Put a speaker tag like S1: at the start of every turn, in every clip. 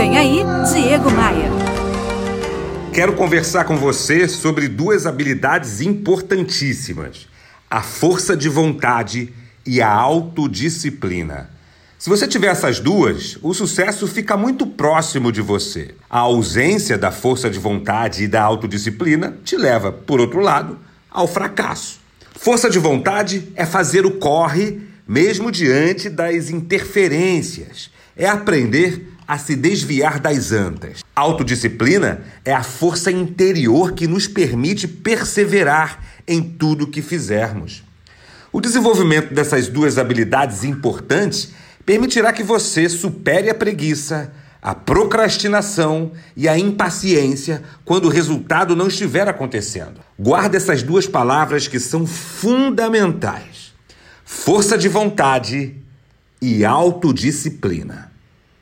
S1: Vem aí, Diego Maia.
S2: Quero conversar com você sobre duas habilidades importantíssimas: a força de vontade e a autodisciplina. Se você tiver essas duas, o sucesso fica muito próximo de você. A ausência da força de vontade e da autodisciplina te leva, por outro lado, ao fracasso. Força de vontade é fazer o corre mesmo diante das interferências. É aprender a se desviar das antas. Autodisciplina é a força interior que nos permite perseverar em tudo que fizermos. O desenvolvimento dessas duas habilidades importantes permitirá que você supere a preguiça, a procrastinação e a impaciência quando o resultado não estiver acontecendo. Guarde essas duas palavras que são fundamentais: força de vontade e autodisciplina.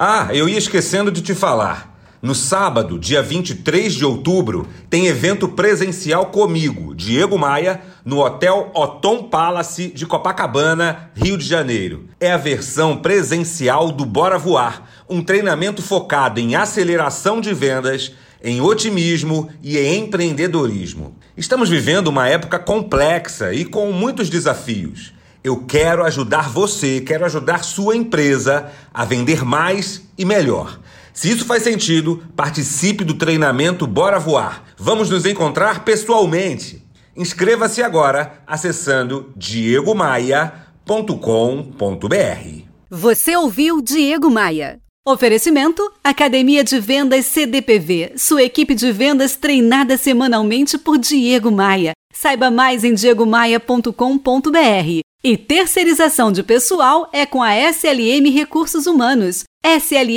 S2: Ah, eu ia esquecendo de te falar. No sábado, dia 23 de outubro, tem evento presencial comigo, Diego Maia, no Hotel Otom Palace de Copacabana, Rio de Janeiro. É a versão presencial do Bora Voar, um treinamento focado em aceleração de vendas, em otimismo e em empreendedorismo. Estamos vivendo uma época complexa e com muitos desafios. Eu quero ajudar você, quero ajudar sua empresa a vender mais e melhor. Se isso faz sentido, participe do treinamento Bora Voar. Vamos nos encontrar pessoalmente. Inscreva-se agora acessando diegomaia.com.br.
S1: Você ouviu Diego Maia. Oferecimento: Academia de Vendas CDPV, sua equipe de vendas treinada semanalmente por Diego Maia. Saiba mais em diegomaia.com.br. E terceirização de pessoal é com a SLM Recursos Humanos, slmrh.com.br.